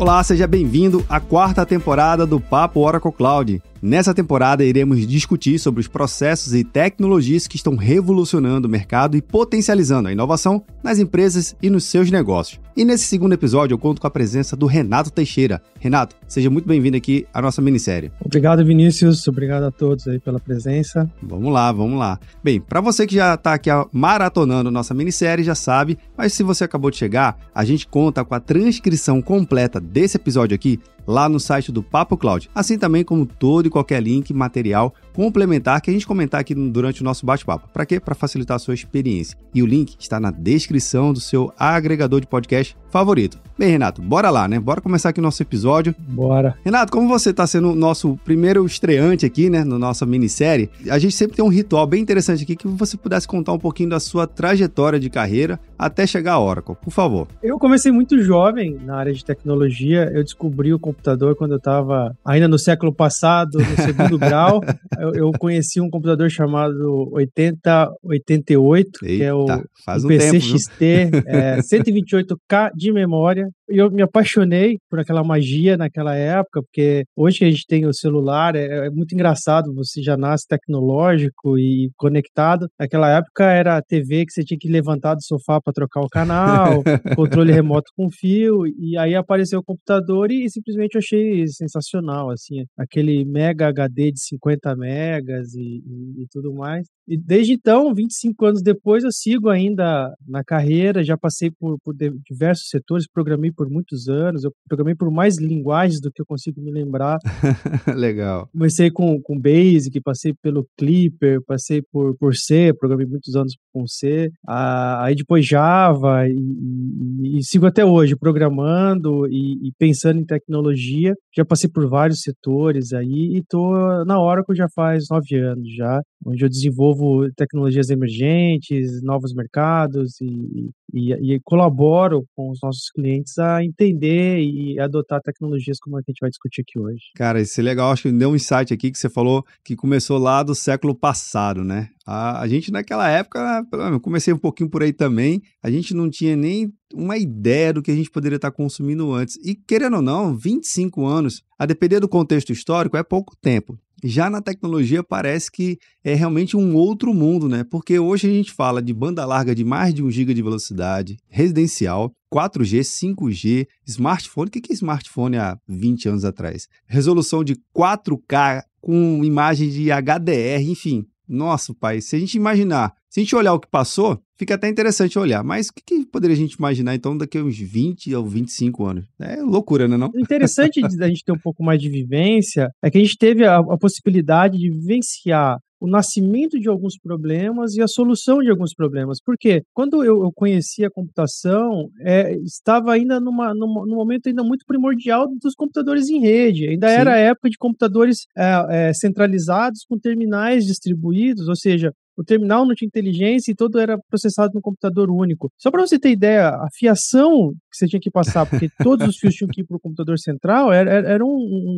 Olá, seja bem-vindo à quarta temporada do Papo Oracle Cloud. Nessa temporada, iremos discutir sobre os processos e tecnologias que estão revolucionando o mercado e potencializando a inovação nas empresas e nos seus negócios. E nesse segundo episódio, eu conto com a presença do Renato Teixeira. Renato, seja muito bem-vindo aqui à nossa minissérie. Obrigado, Vinícius. Obrigado a todos aí pela presença. Vamos lá, vamos lá. Bem, para você que já está aqui maratonando nossa minissérie, já sabe, mas se você acabou de chegar, a gente conta com a transcrição completa desse episódio aqui lá no site do Papo Cloud, assim também como todo e qualquer link, material complementar que a gente comentar aqui durante o nosso bate-papo. Para quê? Para facilitar a sua experiência. E o link está na descrição do seu agregador de podcast gdzieś favorito. Bem, Renato, bora lá, né? Bora começar aqui o nosso episódio. Bora. Renato, como você está sendo o nosso primeiro estreante aqui, né, na nossa minissérie, a gente sempre tem um ritual bem interessante aqui que você pudesse contar um pouquinho da sua trajetória de carreira até chegar à Oracle, por favor. Eu comecei muito jovem na área de tecnologia. Eu descobri o computador quando eu estava ainda no século passado, no segundo grau. Eu, eu, conheci um computador chamado 8088, Eita, que é o, faz um PC tempo, XT, é, 128K de memória. Eu me apaixonei por aquela magia naquela época, porque hoje a gente tem o celular, é, é muito engraçado, você já nasce tecnológico e conectado. Naquela época era a TV que você tinha que levantar do sofá para trocar o canal, controle remoto com fio, e aí apareceu o computador e, e simplesmente eu achei sensacional, assim, aquele mega HD de 50 megas e, e, e tudo mais. E desde então, 25 anos depois, eu sigo ainda na carreira, já passei por, por diversos setores, programei por muitos anos, eu programei por mais linguagens do que eu consigo me lembrar. Legal. Comecei com, com Basic, passei pelo Clipper, passei por, por C, programei muitos anos com C, ah, aí depois Java, e, e, e, sigo até hoje programando e, e, pensando em tecnologia. Já passei por vários setores aí e tô na Oracle já faz nove anos já, onde eu desenvolvo tecnologias emergentes, novos mercados e, e, e colaboro com os nossos clientes a entender e adotar tecnologias como a que a gente vai discutir aqui hoje. Cara, isso é legal. Acho que deu um insight aqui que você falou que começou lá do século passado, né? A, a gente naquela época, eu comecei um pouquinho por aí também, a gente não tinha nem uma ideia do que a gente poderia estar consumindo antes. E querendo ou não, 25 anos, a depender do contexto histórico, é pouco tempo. Já na tecnologia parece que é realmente um outro mundo, né? Porque hoje a gente fala de banda larga de mais de 1 GB de velocidade, residencial, 4G, 5G, smartphone. O que é smartphone há 20 anos atrás? Resolução de 4K com imagem de HDR, enfim. Nossa, pai, se a gente imaginar, se a gente olhar o que passou, fica até interessante olhar. Mas o que, que poderia a gente imaginar, então, daqui a uns 20 ou 25 anos? É loucura, né, não? O interessante da gente ter um pouco mais de vivência é que a gente teve a, a possibilidade de vivenciar o nascimento de alguns problemas e a solução de alguns problemas. Porque quando eu, eu conheci a computação, é, estava ainda numa, numa, num momento ainda muito primordial dos computadores em rede. Ainda Sim. era a época de computadores é, é, centralizados com terminais distribuídos, ou seja, o terminal não tinha inteligência e todo era processado no computador único. Só para você ter ideia, a fiação que você tinha que passar, porque todos os fios tinham que ir para o computador central, era, era um,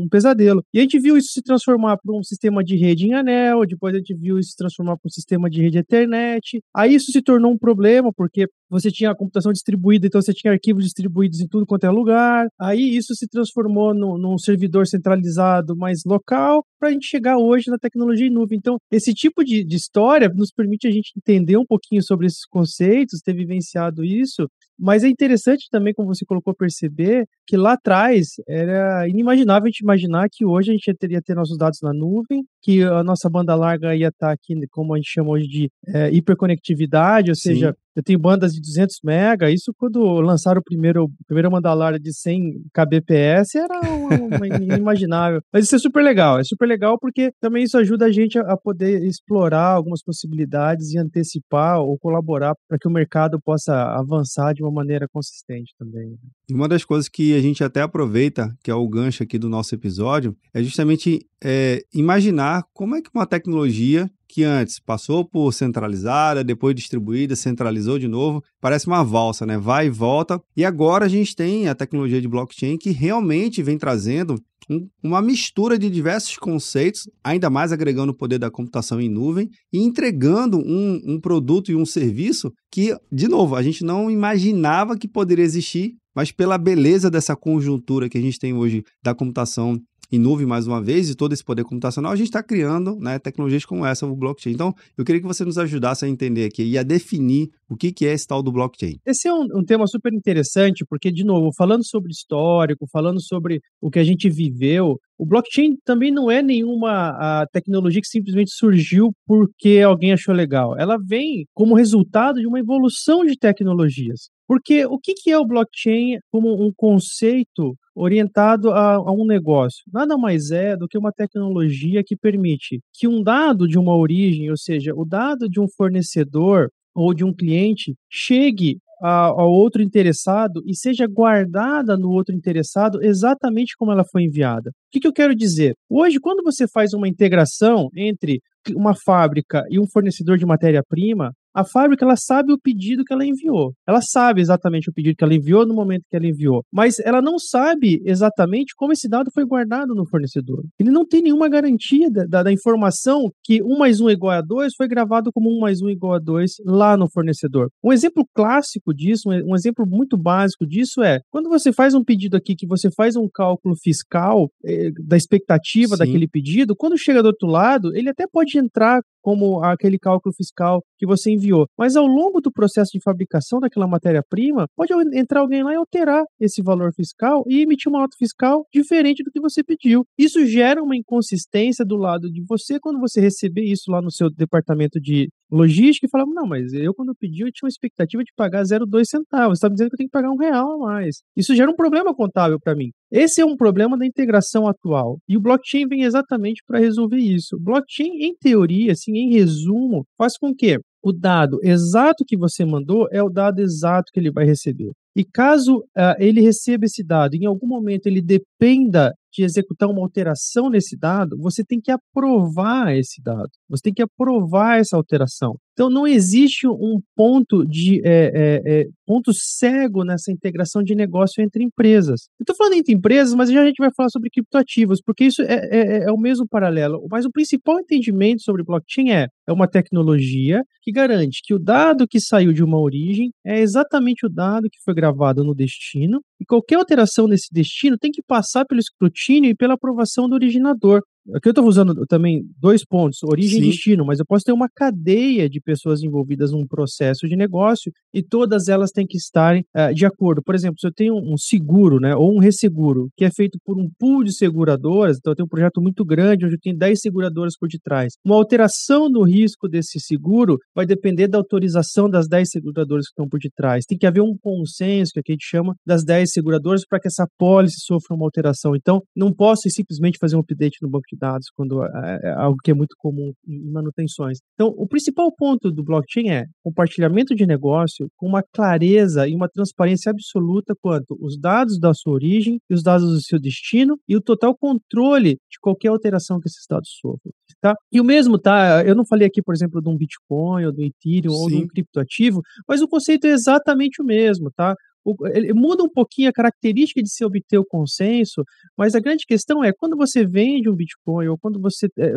um, pesadelo. E a gente viu isso se transformar para um sistema de rede em anel, depois a gente viu isso se transformar para um sistema de rede Ethernet. Aí isso se tornou um problema, porque você tinha a computação distribuída, então você tinha arquivos distribuídos em tudo quanto é lugar. Aí isso se transformou no, num servidor centralizado mais local, para a gente chegar hoje na tecnologia em nuvem. Então, esse tipo de, de história nos permite a gente entender um pouquinho sobre esses conceitos, ter vivenciado isso, mas é interessante também, como você colocou, perceber que lá atrás era inimaginável a gente imaginar que hoje a gente teria ter nossos dados na nuvem, que a nossa banda larga ia estar aqui, como a gente chama hoje de é, hiperconectividade, ou Sim. seja, eu tenho bandas de 200 mega, isso quando lançaram o primeiro, a primeira banda larga de 100 kbps era uma, inimaginável. Mas isso é super legal, é super legal porque também isso ajuda a gente a, a poder explorar algumas possibilidades e antecipar ou colaborar para que o mercado possa avançar de uma maneira consistente também. Né? Uma das coisas que a gente até aproveita, que é o gancho aqui do nosso episódio, é justamente é, imaginar como é que uma tecnologia que antes passou por centralizada, depois distribuída, centralizou de novo, parece uma valsa, né? Vai e volta. E agora a gente tem a tecnologia de blockchain que realmente vem trazendo um, uma mistura de diversos conceitos, ainda mais agregando o poder da computação em nuvem e entregando um, um produto e um serviço que, de novo, a gente não imaginava que poderia existir mas pela beleza dessa conjuntura que a gente tem hoje da computação em nuvem mais uma vez e todo esse poder computacional, a gente está criando né, tecnologias como essa, o blockchain. Então, eu queria que você nos ajudasse a entender aqui e a definir o que, que é esse tal do blockchain. Esse é um, um tema super interessante, porque, de novo, falando sobre histórico, falando sobre o que a gente viveu, o blockchain também não é nenhuma tecnologia que simplesmente surgiu porque alguém achou legal. Ela vem como resultado de uma evolução de tecnologias. Porque o que, que é o blockchain como um conceito orientado a, a, um negócio. Nada mais é do que uma tecnologia que permite que um dado de uma origem, ou seja, o dado de um fornecedor ou de um cliente, chegue ao outro interessado e seja guardada no outro interessado exatamente como ela foi enviada. O que, que eu quero dizer? Hoje, quando você faz uma integração entre uma fábrica e um fornecedor de matéria-prima, a fábrica ela sabe o pedido que ela enviou. Ela sabe exatamente o pedido que ela enviou no momento que ela enviou, mas ela não sabe exatamente como esse dado foi guardado no fornecedor. Ele não tem nenhuma garantia da, da informação que 1 mais 1 é igual a 2 foi gravado como 1 mais 1 é igual a 2 lá no fornecedor. Um exemplo clássico disso, um exemplo muito básico disso é quando você faz um pedido aqui, que você faz um cálculo fiscal eh, da expectativa Sim. daquele pedido, quando chega do outro lado, ele até pode entrar como aquele cálculo fiscal que você enviou. Mas ao longo do processo de fabricação daquela matéria-prima, pode entrar alguém lá e alterar esse valor fiscal e emitir uma nota fiscal diferente do que você pediu. Isso gera uma inconsistência do lado de você quando você receber isso lá no seu departamento de logística e falar: não, mas eu quando pedi eu tinha uma expectativa de pagar 0,2 centavos. Você está me dizendo que eu tenho que pagar um real a mais. Isso gera um problema contábil para mim. Esse é um problema da integração atual. E o blockchain vem exatamente para resolver isso. Blockchain, em teoria, assim, em resumo, faz com que o dado exato que você mandou é o dado exato que ele vai receber. E caso uh, ele receba esse dado, em algum momento ele dependa de executar uma alteração nesse dado, você tem que aprovar esse dado. Você tem que aprovar essa alteração. Então não existe um ponto de é, é, é, ponto cego nessa integração de negócio entre empresas. Estou falando entre empresas, mas já a gente vai falar sobre criptoativos, porque isso é, é, é, o mesmo paralelo. Mas o principal entendimento sobre blockchain é é uma tecnologia que garante que o dado que saiu de uma origem é exatamente o dado que foi gravado no destino e qualquer alteração nesse destino tem que passar pelo escrutínio e pela aprovação do originador. Aqui eu estou usando também dois pontos, origem Sim. e destino, mas eu posso ter uma cadeia de pessoas envolvidas num processo de negócio e todas elas têm que estarem uh, de acordo. Por exemplo, se eu tenho um seguro, né, ou um resseguro, que é feito por um pool de seguradoras, então eu tenho um projeto muito grande, onde eu tenho 10 seguradoras por detrás. Uma alteração no risco desse seguro vai depender da autorização das 10 seguradoras que estão por detrás. Tem que haver um consenso, que a gente chama, das 10 seguradoras para que essa pólice sofra uma alteração. Então, não posso simplesmente fazer um update no banco de dados quando é, é algo que é muito comum em manutenções. Então, o principal ponto do blockchain é compartilhamento de negócio com uma clareza e uma transparência absoluta quanto os dados da sua origem e os dados do seu destino e o total controle de qualquer alteração que esses dados sofram. Tá? E o mesmo, tá? Eu não falei aqui, por exemplo, de um Bitcoin ou do Ethereum Sim. ou de um criptoativo, mas o conceito é exatamente o mesmo, tá? Ele muda um pouquinho a característica de se obter o consenso, mas a grande questão é quando você vende um Bitcoin ou quando você é,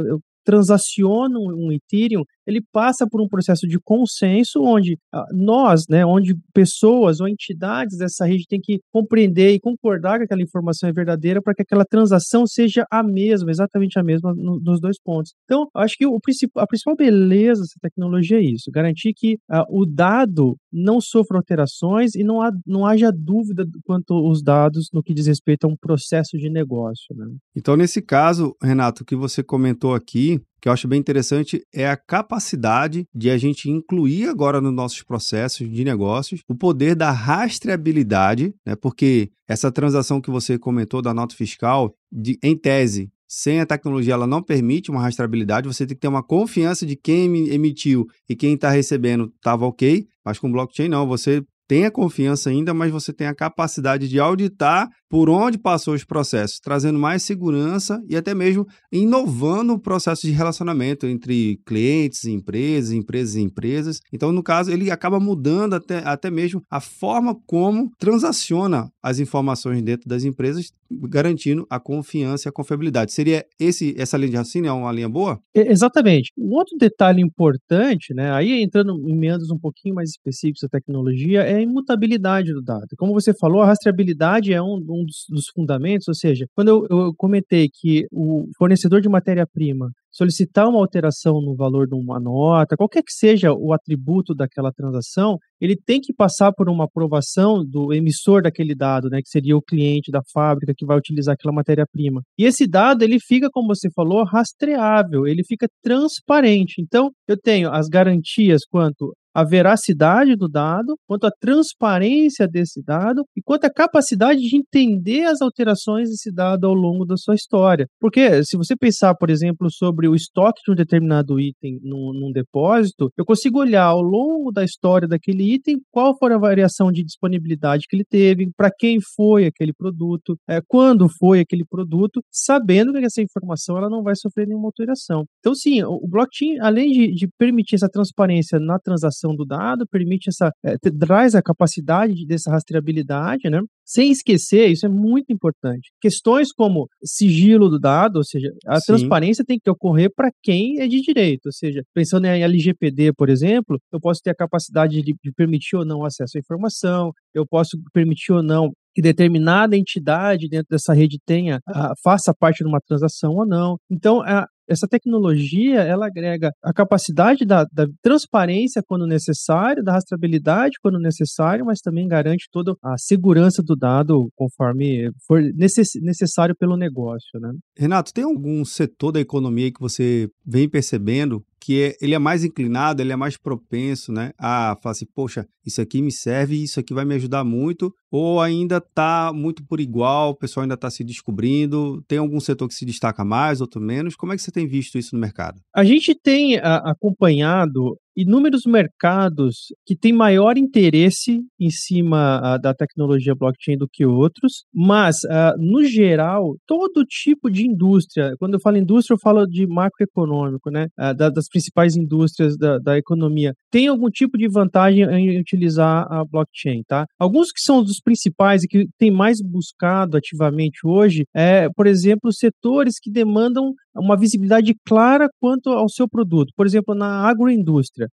transaciona um Ethereum, ele passa por um processo de consenso onde ah, nós, né, onde pessoas ou entidades dessa rede têm que compreender e concordar que aquela informação é verdadeira para que aquela transação seja a mesma, exatamente a mesma no, nos dois pontos. Então, acho que o, a principal beleza dessa tecnologia é isso, garantir que uh, o dado não sofra alterações e não, há, não haja dúvida quanto aos dados no que diz respeito a um processo de negócio. Né? Então, nesse caso, Renato, o que você comentou aqui, que eu acho bem interessante é a capacidade de a gente incluir agora nos nossos processos de negócios o poder da rastreabilidade, né? Porque essa transação que você comentou da nota fiscal, de, em tese, sem a tecnologia, ela não permite uma rastreabilidade. Você tem que ter uma confiança de quem emitiu e quem está recebendo estava ok. Mas com blockchain, não. Você tem a confiança ainda, mas você tem a capacidade de auditar por onde passou os processos, trazendo mais segurança e até mesmo inovando o processo de relacionamento entre clientes e empresas, empresas e empresas. Então, no caso, ele acaba mudando até, até mesmo a forma como transaciona as informações dentro das empresas, garantindo a confiança e a confiabilidade. Seria esse essa linha de raciocínio é uma linha boa? Exatamente. Um outro detalhe importante, né, aí entrando em meandros um pouquinho mais específicos da tecnologia, é a imutabilidade do dado. Como você falou, a rastreabilidade é um, um dos, dos, fundamentos, ou seja, quando eu, eu comentei que o fornecedor de matéria-prima solicitar uma alteração no valor de uma nota, qualquer que seja o atributo daquela transação, ele tem que passar por uma aprovação do emissor daquele dado, né, que seria o cliente da fábrica que vai utilizar aquela matéria-prima. E esse dado, ele fica, como você falou, rastreável, ele fica transparente. Então, eu tenho as garantias quanto a veracidade do dado, quanto à transparência desse dado e quanto à capacidade de entender as alterações desse dado ao longo da sua história. Porque se você pensar, por exemplo, sobre o estoque de um determinado item num, num depósito, eu consigo olhar ao longo da história daquele item qual foi a variação de disponibilidade que ele teve, para quem foi aquele produto, é, quando foi aquele produto, sabendo que essa informação ela não vai sofrer nenhuma alteração. Então, sim, o blockchain, além de, de permitir essa transparência na transação do dado, permite essa, é, traz a capacidade dessa rastreabilidade, né? Sem esquecer, isso é muito importante. Questões como sigilo do dado, ou seja, a Sim. transparência tem que ocorrer para quem é de direito. Ou seja, pensando em LGPD, por exemplo, eu posso ter a capacidade de, de permitir ou não acesso à informação, eu posso permitir ou não que determinada entidade dentro dessa rede tenha, uh, faça parte de uma transação ou não. Então, a, essa tecnologia ela agrega a capacidade da, da, transparência quando necessário, da rastreabilidade quando necessário, mas também garante toda a segurança do dado conforme for necess, necessário pelo negócio. Né? Renato, tem algum setor da economia que você vem percebendo que é, ele é mais inclinado, ele é mais propenso, né, a falar assim, poxa, isso aqui me serve, isso aqui vai me ajudar muito, ou ainda está muito por igual, o pessoal ainda está se descobrindo, tem algum setor que se destaca mais, outro menos, como é que você tem visto isso no mercado? A gente tem a, acompanhado inúmeros mercados que têm maior interesse em cima uh, da tecnologia blockchain do que outros, mas, uh, no geral, todo tipo de indústria, quando eu falo indústria, eu falo de macroeconômico, né, uh, da, das principais indústrias da, da, economia, tem algum tipo de vantagem em utilizar a blockchain, tá? Alguns que são dos principais e que tem mais buscado ativamente hoje, é, por exemplo, setores que demandam uma visibilidade clara quanto ao seu produto. Por exemplo, na agroindústria,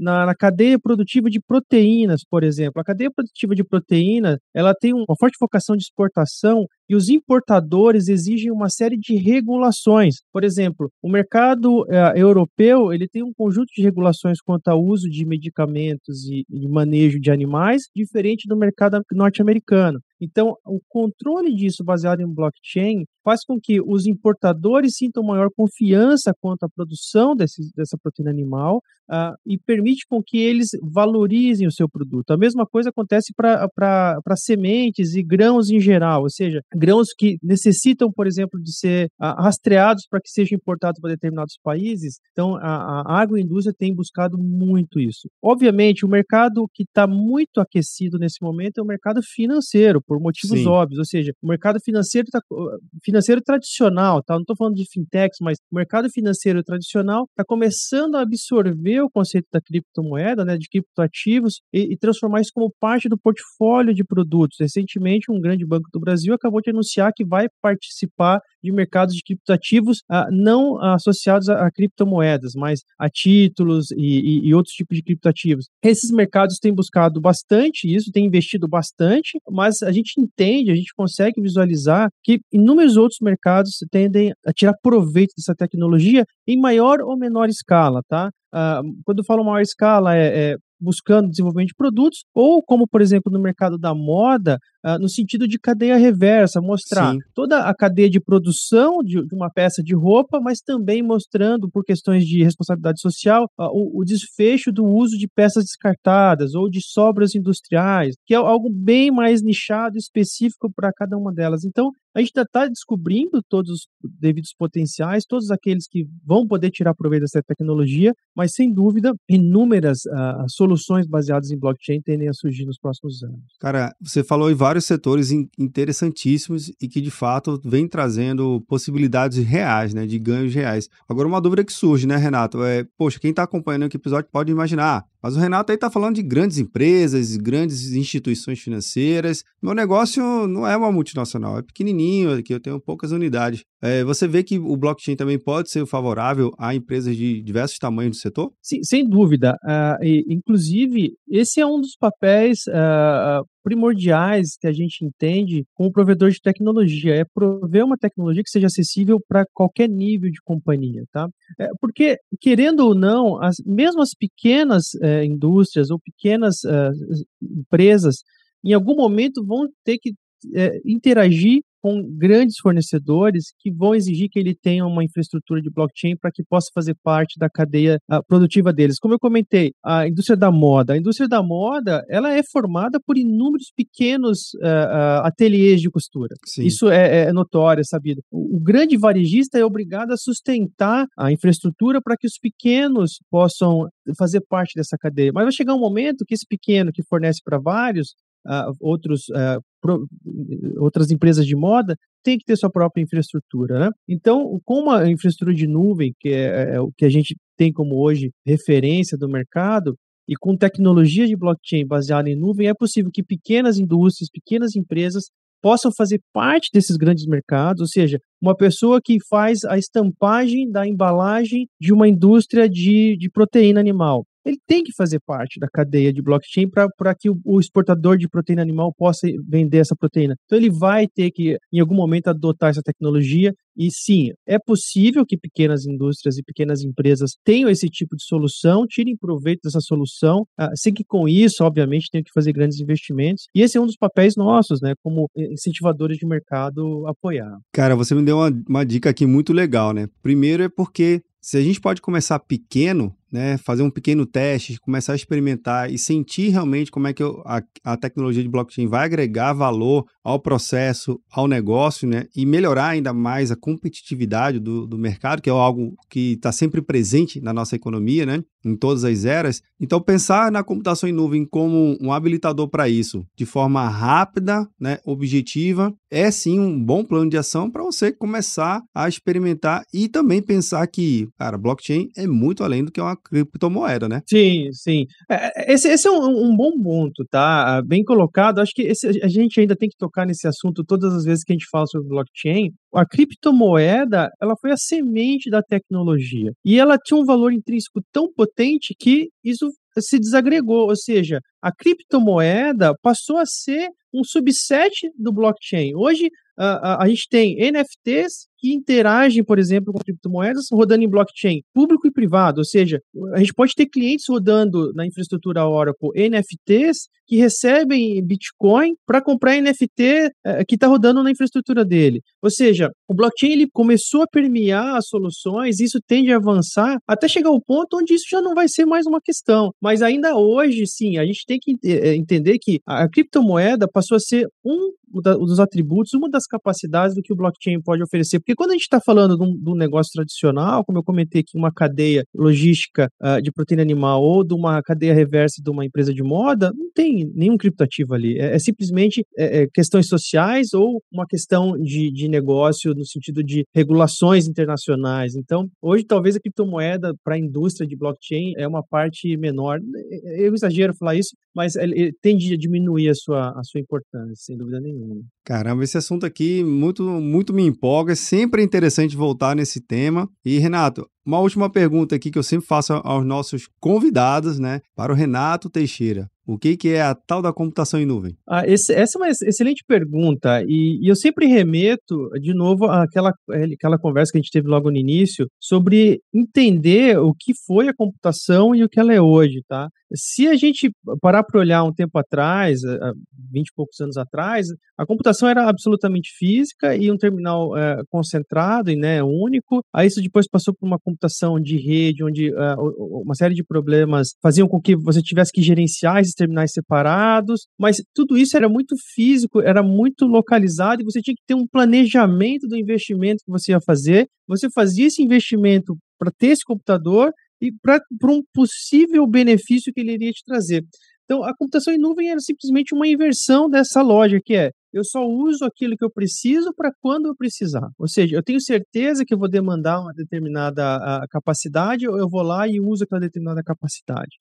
na, cadeia produtiva de proteínas, por exemplo. A cadeia produtiva de proteína, ela tem uma forte vocação de exportação e os importadores exigem uma série de regulações. Por exemplo, o mercado eh, europeu ele tem um conjunto de regulações quanto ao uso de medicamentos e manejo de animais, diferente do mercado norte-americano. Então, o controle disso baseado em blockchain faz com que os importadores sintam maior confiança quanto à produção desse, dessa proteína animal uh, e permite com que eles valorizem o seu produto. A mesma coisa acontece para sementes e grãos em geral, ou seja, grãos que necessitam, por exemplo, de ser uh, rastreados para que sejam importados para determinados países. Então, a, a agroindústria tem buscado muito isso. Obviamente, o mercado que está muito aquecido nesse momento é o mercado financeiro, por motivos Sim. óbvios, ou seja, o mercado financeiro, tá, financeiro tradicional, tá? não estou falando de fintechs, mas o mercado financeiro tradicional está começando a absorver o conceito da criptomoeda, né, de criptoativos, e, e transformar isso como parte do portfólio de produtos. Recentemente, um grande banco do Brasil acabou de anunciar que vai participar de mercados de criptoativos ah, não associados a, a, criptomoedas, mas a títulos e, e, e, outros tipos de criptoativos. Esses mercados têm buscado bastante isso, têm investido bastante, mas a gente entende, a gente consegue visualizar que inúmeros outros mercados tendem a tirar proveito dessa tecnologia em maior ou menor escala, tá? Uh, quando eu falo maior escala, é, é buscando desenvolvimento de produtos, ou como, por exemplo, no mercado da moda, uh, no sentido de cadeia reversa, mostrar Sim. toda a cadeia de produção de, de, uma peça de roupa, mas também mostrando, por questões de responsabilidade social, uh, o, o, desfecho do uso de peças descartadas ou de sobras industriais, que é algo bem mais nichado, específico para cada uma delas. Então, a gente ainda está descobrindo todos os devidos potenciais, todos aqueles que vão poder tirar proveito dessa tecnologia, mas sem dúvida, inúmeras uh, soluções baseadas em blockchain tendem a surgir nos próximos anos. Cara, você falou em vários setores interessantíssimos e que de fato vem trazendo possibilidades reais, né, de ganhos reais. Agora, uma dúvida que surge, né, Renato? É, poxa, quem está acompanhando aqui o episódio pode imaginar, Mas o Renato aí está falando de grandes empresas, grandes instituições financeiras. Meu negócio não é uma multinacional, é pequenininho, aqui eu tenho poucas unidades. É, você vê que o blockchain também pode ser favorável a empresas de diversos tamanhos do setor? Sim, sem dúvida. Uh, e, inclusive, esse é um dos papéis uh, primordiais que a gente entende como provedor de tecnologia, é prover uma tecnologia que seja acessível para qualquer nível de companhia, tá? É, porque, querendo ou não, as, mesmo as pequenas é, indústrias ou pequenas é, empresas, em algum momento vão ter que é, interagir com grandes fornecedores que vão exigir que ele tenha uma infraestrutura de blockchain para que possa fazer parte da cadeia uh, produtiva deles. Como eu comentei, a indústria da moda, a indústria da moda, ela é formada por inúmeros pequenos uh, uh, ateliês de costura. Sim. Isso é, é, notório, é sabido. O, o grande varejista é obrigado a sustentar a infraestrutura para que os pequenos possam fazer parte dessa cadeia. Mas vai chegar um momento que esse pequeno que fornece para vários uh, outros, outras empresas de moda têm que ter sua própria infraestrutura. Né? Então, com uma infraestrutura de nuvem, que é, é o que a gente tem como hoje referência do mercado, e com tecnologia de blockchain baseada em nuvem, é possível que pequenas indústrias, pequenas empresas possam fazer parte desses grandes mercados, ou seja, uma pessoa que faz a estampagem da embalagem de uma indústria de, de proteína animal ele tem que fazer parte da cadeia de blockchain para que o, o, exportador de proteína animal possa vender essa proteína. Então, ele vai ter que, em algum momento, adotar essa tecnologia. E sim, é possível que pequenas indústrias e pequenas empresas tenham esse tipo de solução, tirem proveito dessa solução, uh, sem que com isso, obviamente, tenham que fazer grandes investimentos. E esse é um dos papéis nossos, né, como incentivadores de mercado, apoiar. Cara, você me deu uma, uma dica aqui muito legal, né? Primeiro é porque se a gente pode começar pequeno, né, fazer um pequeno teste, começar a experimentar e sentir realmente como é que a, a tecnologia de blockchain vai agregar valor ao processo, ao negócio, né, e melhorar ainda mais a competitividade do, do mercado, que é algo que está sempre presente na nossa economia, né, em todas as eras. Então, pensar na computação em nuvem como um habilitador para isso, de forma rápida, né, objetiva, é sim um bom plano de ação para você começar a experimentar e também pensar que, cara, blockchain é muito além do que uma criptomoeda, né? Sim, sim. É, é, esse, esse é um, um, bom ponto, tá? Bem colocado. Acho que esse, a gente ainda tem que tocar nesse assunto todas as vezes que a gente fala sobre blockchain. A criptomoeda, ela foi a semente da tecnologia. E ela tinha um valor intrínseco tão potente que isso se desagregou, ou seja, a criptomoeda passou a ser um subset do blockchain. Hoje, a, a, a gente tem NFTs que interagem, por exemplo, com criptomoedas rodando em blockchain público e privado, ou seja, a gente pode ter clientes rodando na infraestrutura Oracle NFTs que recebem Bitcoin para comprar NFT eh, que está rodando na infraestrutura dele. Ou seja, o blockchain ele começou a permear as soluções, isso tende a avançar até chegar ao ponto onde isso já não vai ser mais uma questão. Mas ainda hoje, sim, a gente tem que eh, entender que a criptomoeda passou a ser um dos atributos, uma das capacidades do que o blockchain pode oferecer. Porque quando a gente está falando de um, de um, negócio tradicional, como eu comentei aqui, uma cadeia logística uh, de proteína animal ou de uma cadeia reversa de uma empresa de moda, não tem nenhum criptativo ali. É, é simplesmente é, é questões sociais ou uma questão de, de negócio no sentido de regulações internacionais. Então, hoje, talvez a criptomoeda para a indústria de blockchain é uma parte menor. Eu exagero falar isso, mas ele, ele tende a diminuir a sua, a sua importância, sem dúvida nenhuma. Caramba, esse assunto aqui muito, muito me empolga. Sempre é interessante voltar nesse tema. E, Renato, uma última pergunta aqui que eu sempre faço aos nossos convidados, né? Para o Renato Teixeira. O que, que é a tal da computação em nuvem? Ah, esse, essa é uma excelente pergunta e, e, eu sempre remeto de novo àquela, aquela conversa que a gente teve logo no início sobre entender o que foi a computação e o que ela é hoje, tá? Se a gente parar para olhar um tempo atrás, 20 e poucos anos atrás, a computação era absolutamente física e um terminal é, concentrado e né, único. Aí isso depois passou por uma computação de rede, onde uh, uma série de problemas faziam com que você tivesse que gerenciar esses terminais separados, mas tudo isso era muito físico, era muito localizado e você tinha que ter um planejamento do investimento que você ia fazer. Você fazia esse investimento para ter esse computador e para um possível benefício que ele iria te trazer. Então, a computação em nuvem era simplesmente uma inversão dessa lógica, que é eu só uso aquilo que eu preciso para quando eu precisar. Ou seja, eu tenho certeza que eu vou demandar uma determinada a, capacidade, eu vou lá e uso aquela determinada capacidade.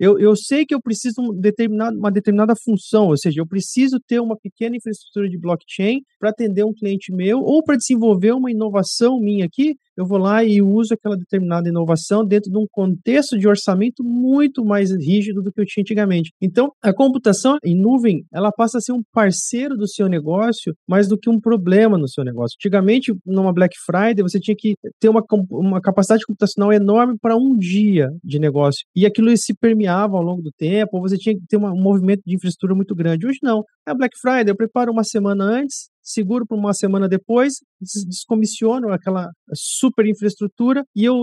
Eu, eu sei que eu preciso um determinado, uma determinada função, ou seja, eu preciso ter uma pequena infraestrutura de blockchain para atender um cliente meu ou para desenvolver uma inovação minha aqui eu vou lá e uso aquela determinada inovação dentro de um contexto de orçamento muito mais rígido do que eu tinha antigamente. Então, a computação em nuvem, ela passa a ser um parceiro do seu negócio mais do que um problema no seu negócio. Antigamente, numa Black Friday, você tinha que ter uma, uma capacidade computacional enorme para um dia de negócio. E aquilo se permeava ao longo do tempo, ou você tinha que ter uma, um movimento de infraestrutura muito grande. Hoje não. É Black Friday, eu preparo uma semana antes, seguro por uma semana depois, descomissiono aquela super infraestrutura e eu,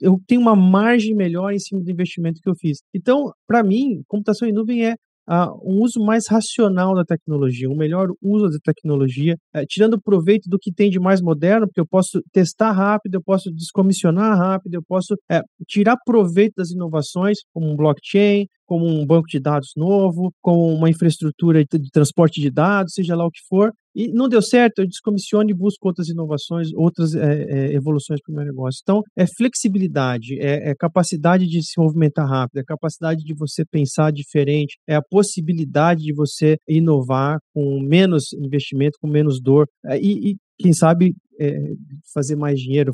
eu tenho uma margem melhor em cima do investimento que eu fiz. Então, para mim, computação em nuvem é uh, um uso mais racional da tecnologia, um melhor uso da tecnologia, uh, tirando proveito do que tem de mais moderno, porque eu posso testar rápido, eu posso descomissionar rápido, eu posso uh, tirar proveito das inovações, como um blockchain, como um banco de dados novo, com uma infraestrutura de transporte de dados, seja lá o que for, e não deu certo, eu descomissiono e busco outras inovações, outras é, é, evoluções para o meu negócio. Então, é flexibilidade, é, é, capacidade de se movimentar rápido, é capacidade de você pensar diferente, é a possibilidade de você inovar com menos investimento, com menos dor, é, e, e quem sabe fazer mais dinheiro,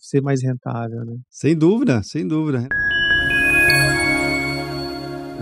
ser mais rentável. Né? Sem dúvida, sem dúvida.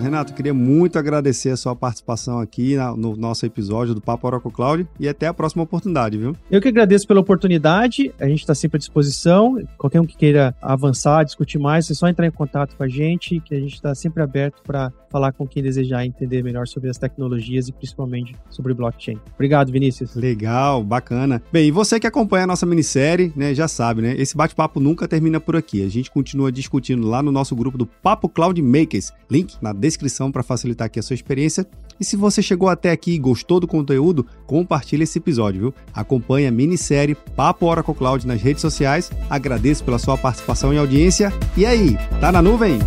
Renato, queria muito agradecer a sua participação aqui no nosso episódio do Papo Oracle Cloud e até a próxima oportunidade, viu? Eu que agradeço pela oportunidade, a gente está sempre à disposição. Qualquer um que queira avançar, discutir mais, é só entrar em contato com a gente, que a gente está sempre aberto para falar com quem desejar entender melhor sobre as tecnologias e principalmente sobre blockchain. Obrigado, Vinícius. Legal, bacana. Bem, e você que acompanha a nossa minissérie, né, já sabe, né? Esse bate-papo nunca termina por aqui. A gente continua discutindo lá no nosso grupo do Papo Cloud Makers. Link na descrição descrição para facilitar aqui a sua experiência. E se você chegou até aqui e gostou do conteúdo, compartilhe esse episódio, viu? Acompanhe a minissérie Papo Oracle Cloud nas redes sociais. Agradeço pela sua participação e audiência. E aí, tá na nuvem?